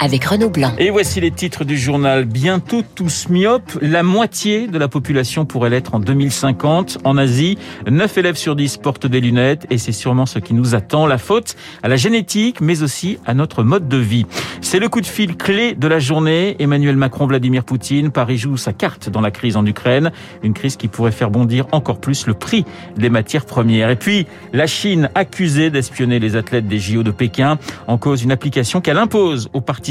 avec Renaud Blanc. Et voici les titres du journal. Bientôt tous myopes. La moitié de la population pourrait l'être en 2050. En Asie, 9 élèves sur 10 portent des lunettes et c'est sûrement ce qui nous attend. La faute à la génétique, mais aussi à notre mode de vie. C'est le coup de fil clé de la journée. Emmanuel Macron, Vladimir Poutine. Paris joue sa carte dans la crise en Ukraine. Une crise qui pourrait faire bondir encore plus le prix des matières premières. Et puis, la Chine accusée d'espionner les athlètes des JO de Pékin en cause d'une application qu'elle impose aux partis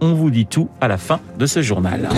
on vous dit tout à la fin de ce journal.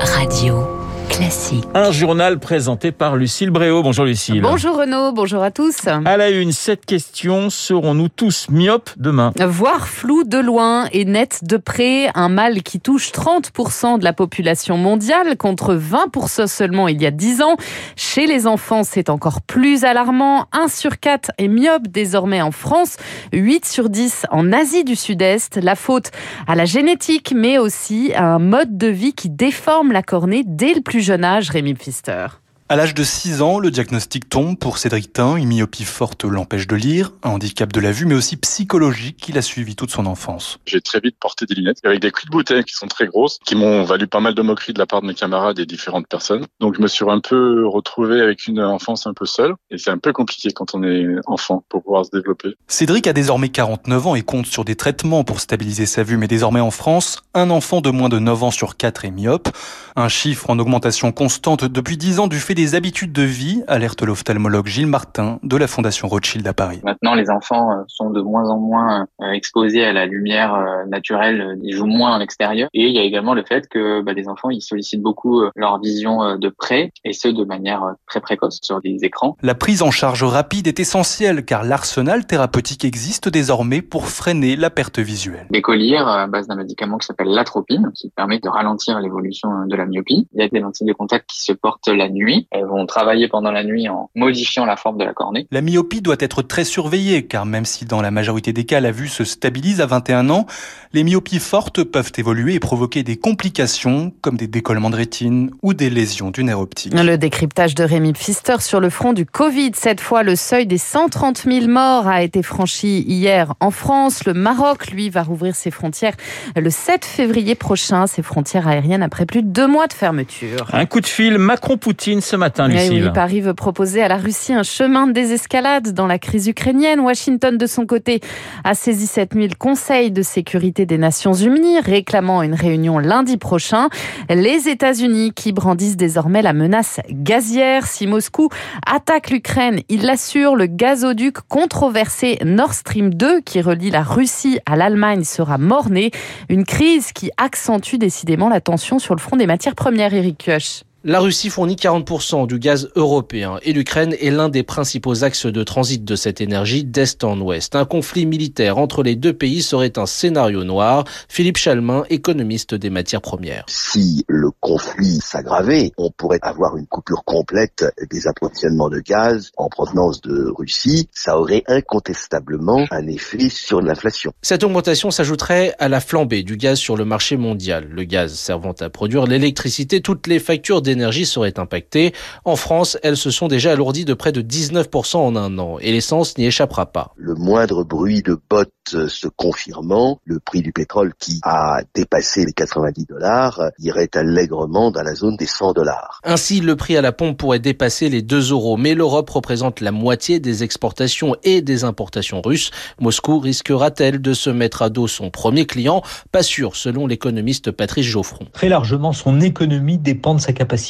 Radio. Classique. Un journal présenté par Lucille Bréau. Bonjour Lucille. Bonjour Renaud, bonjour à tous. À la une, cette question, serons-nous tous myopes demain? Voir flou de loin et net de près, un mal qui touche 30% de la population mondiale contre 20% seulement il y a 10 ans. Chez les enfants, c'est encore plus alarmant. 1 sur 4 est myope désormais en France, 8 sur 10 en Asie du Sud-Est. La faute à la génétique, mais aussi à un mode de vie qui déforme la cornée dès le plus jeune âge, Rémi Pfister. À l'âge de 6 ans, le diagnostic tombe pour Cédric Tain. Une myopie forte l'empêche de lire, un handicap de la vue, mais aussi psychologique qu'il a suivi toute son enfance. J'ai très vite porté des lunettes avec des culs de bouteille qui sont très grosses, qui m'ont valu pas mal de moqueries de la part de mes camarades et différentes personnes. Donc je me suis un peu retrouvé avec une enfance un peu seule. Et c'est un peu compliqué quand on est enfant pour pouvoir se développer. Cédric a désormais 49 ans et compte sur des traitements pour stabiliser sa vue. Mais désormais en France, un enfant de moins de 9 ans sur 4 est myope. Un chiffre en augmentation constante depuis 10 ans du fait des habitudes de vie, alerte l'ophtalmologue Gilles Martin de la Fondation Rothschild à Paris. Maintenant, les enfants euh, sont de moins en moins euh, exposés à la lumière euh, naturelle, ils jouent moins en extérieur. Et il y a également le fait que bah, les enfants, ils sollicitent beaucoup leur vision de près, et ce de manière très précoce sur des écrans. La prise en charge rapide est essentielle car l'arsenal thérapeutique existe désormais pour freiner la perte visuelle. Des colliers à base d'un médicament qui s'appelle l'atropine, qui permet de ralentir l'évolution de la myopie. Il y a des lentilles de contact qui se portent la nuit. Elles vont travailler pendant la nuit en modifiant la forme de la cornée. La myopie doit être très surveillée car même si dans la majorité des cas la vue se stabilise à 21 ans, les myopies fortes peuvent évoluer et provoquer des complications comme des décollements de rétine ou des lésions du nerf optique. Le décryptage de Rémi Pfister sur le front du Covid. Cette fois, le seuil des 130 000 morts a été franchi hier en France. Le Maroc, lui, va rouvrir ses frontières le 7 février prochain, ses frontières aériennes après plus de deux mois de fermeture. Un coup de fil Macron-Poutine ce matin, Lucille. Oui, Paris veut proposer à la Russie un chemin de désescalade dans la crise ukrainienne. Washington, de son côté, a saisi cette nuit le Conseil de sécurité des Nations Unies, réclamant une réunion lundi prochain. Les États-Unis qui brandissent désormais la menace gazière. Si Moscou attaque l'Ukraine, il l'assure, le gazoduc controversé Nord Stream 2 qui relie la Russie à l'Allemagne sera morné. Une crise qui accentue décidément la tension sur le front des matières premières, Eric Kioch. La Russie fournit 40% du gaz européen et l'Ukraine est l'un des principaux axes de transit de cette énergie d'est en ouest. Un conflit militaire entre les deux pays serait un scénario noir. Philippe Chalmin, économiste des matières premières. Si le conflit s'aggravait, on pourrait avoir une coupure complète des approvisionnements de gaz en provenance de Russie. Ça aurait incontestablement un effet sur l'inflation. Cette augmentation s'ajouterait à la flambée du gaz sur le marché mondial. Le gaz servant à produire l'électricité, toutes les factures des énergie seraient impactées. En France, elles se sont déjà alourdies de près de 19% en un an et l'essence n'y échappera pas. Le moindre bruit de bottes se confirmant, le prix du pétrole qui a dépassé les 90 dollars irait allègrement dans la zone des 100 dollars. Ainsi, le prix à la pompe pourrait dépasser les 2 euros, mais l'Europe représente la moitié des exportations et des importations russes. Moscou risquera-t-elle de se mettre à dos son premier client? Pas sûr, selon l'économiste Patrice Geoffron. Très largement, son économie dépend de sa capacité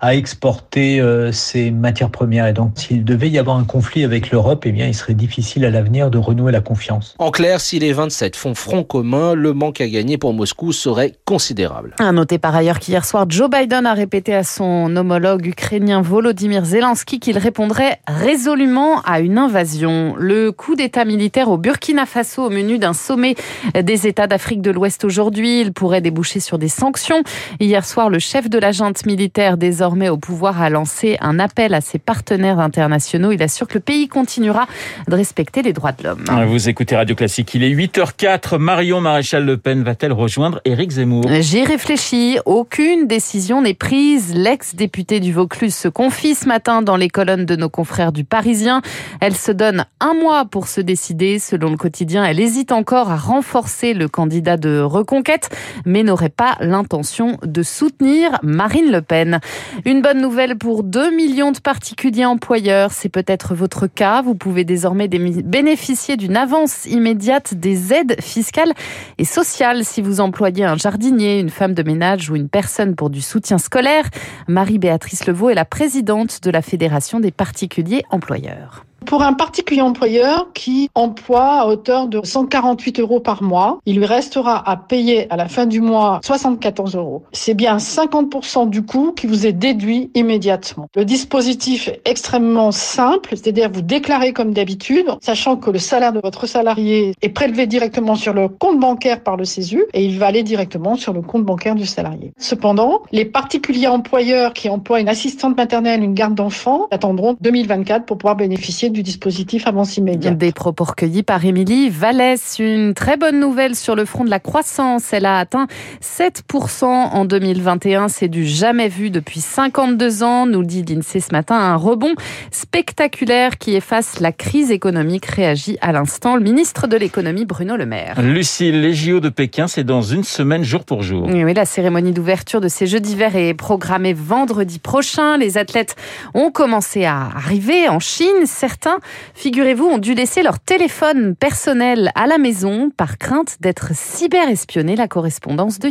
à exporter euh, ses matières premières. Et donc, s'il devait y avoir un conflit avec l'Europe, eh bien, il serait difficile à l'avenir de renouer la confiance. En clair, si les 27 font front commun, le manque à gagner pour Moscou serait considérable. À noter par ailleurs qu'hier soir, Joe Biden a répété à son homologue ukrainien Volodymyr Zelensky qu'il répondrait résolument à une invasion. Le coup d'État militaire au Burkina Faso au menu d'un sommet des États d'Afrique de l'Ouest aujourd'hui, il pourrait déboucher sur des sanctions. Hier soir, le chef de la junte militaire désormais au pouvoir a lancé un appel à ses partenaires internationaux. Il assure que le pays continuera de respecter les droits de l'homme. Vous écoutez Radio Classique, il est 8h04. Marion Maréchal Le Pen va-t-elle rejoindre Éric Zemmour? J'y réfléchis. Aucune décision n'est prise. L'ex-députée du Vaucluse se confie ce matin dans les colonnes de nos confrères du Parisien. Elle se donne un mois pour se décider. Selon le quotidien, elle hésite encore à renforcer le candidat de reconquête, mais n'aurait pas l'intention de soutenir Marine Le Pen. Une bonne nouvelle pour 2 millions de particuliers employeurs. C'est peut-être votre cas. Vous pouvez désormais bénéficier d'une avance immédiate des aides fiscales et sociales si vous employez un jardinier, une femme de ménage ou une personne pour du soutien scolaire. Marie-Béatrice Levaux est la présidente de la Fédération des particuliers employeurs. Pour un particulier employeur qui emploie à hauteur de 148 euros par mois, il lui restera à payer à la fin du mois 74 euros. C'est bien 50% du coût qui vous est déduit immédiatement. Le dispositif est extrêmement simple, c'est-à-dire vous déclarez comme d'habitude, sachant que le salaire de votre salarié est prélevé directement sur le compte bancaire par le CESU et il va aller directement sur le compte bancaire du salarié. Cependant, les particuliers employeurs qui emploient une assistante maternelle, une garde d'enfants, attendront 2024 pour pouvoir bénéficier du dispositif avance immédiate. Des propos recueillis par Émilie Vallès. Une très bonne nouvelle sur le front de la croissance. Elle a atteint 7% en 2021. C'est du jamais vu depuis 52 ans, nous dit l'INSEE ce matin. Un rebond spectaculaire qui efface la crise économique, réagit à l'instant le ministre de l'économie Bruno Le Maire. Lucille, les JO de Pékin, c'est dans une semaine jour pour jour. Oui, la cérémonie d'ouverture de ces Jeux d'hiver est programmée vendredi prochain. Les athlètes ont commencé à arriver en Chine. Certains certains, figurez-vous, ont dû laisser leur téléphone personnel à la maison par crainte d'être cyberespionnés. La correspondance de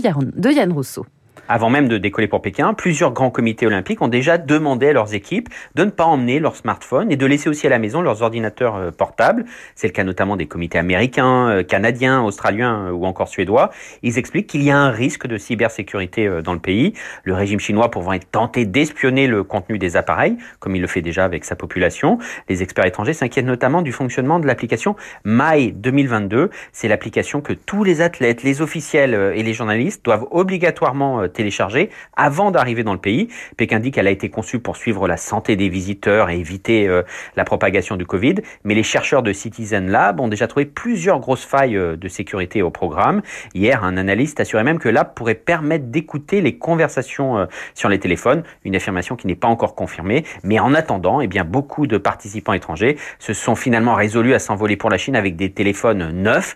Yann Rousseau. Avant même de décoller pour Pékin, plusieurs grands comités olympiques ont déjà demandé à leurs équipes de ne pas emmener leur smartphone et de laisser aussi à la maison leurs ordinateurs euh, portables. C'est le cas notamment des comités américains, euh, canadiens, australiens euh, ou encore suédois. Ils expliquent qu'il y a un risque de cybersécurité dans le pays. Le régime chinois pouvant être tenté d'espionner le contenu des appareils, comme il le fait déjà avec sa population. Les experts étrangers s'inquiètent notamment du fonctionnement de l'application My 2022. C'est l'application que tous les athlètes, les officiels et les journalistes doivent obligatoirement téléchargée avant d'arriver dans le pays. Pékin dit qu'elle a été conçue pour suivre la santé des visiteurs et éviter euh, la propagation du Covid. Mais les chercheurs de Citizen Lab ont déjà trouvé plusieurs grosses failles euh, de sécurité au programme. Hier, un analyste assurait même que l'app pourrait permettre d'écouter les conversations euh, sur les téléphones, une affirmation qui n'est pas encore confirmée. Mais en attendant, eh bien, beaucoup de participants étrangers se sont finalement résolus à s'envoler pour la Chine avec des téléphones neufs,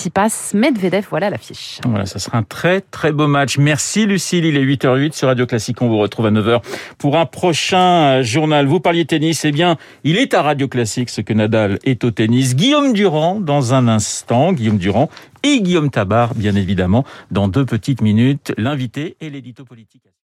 Tsitsipas, Medvedev, voilà l'affiche. Voilà, ça sera un très très beau match. Merci Lucie il est 8h08 sur Radio Classique. On vous retrouve à 9h pour un prochain euh, journal. Vous parliez tennis, eh bien, il est à Radio Classique ce que Nadal est au tennis. Guillaume Durand, dans un instant, Guillaume Durand et Guillaume Tabar, bien évidemment, dans deux petites minutes, l'invité et l'édito politique.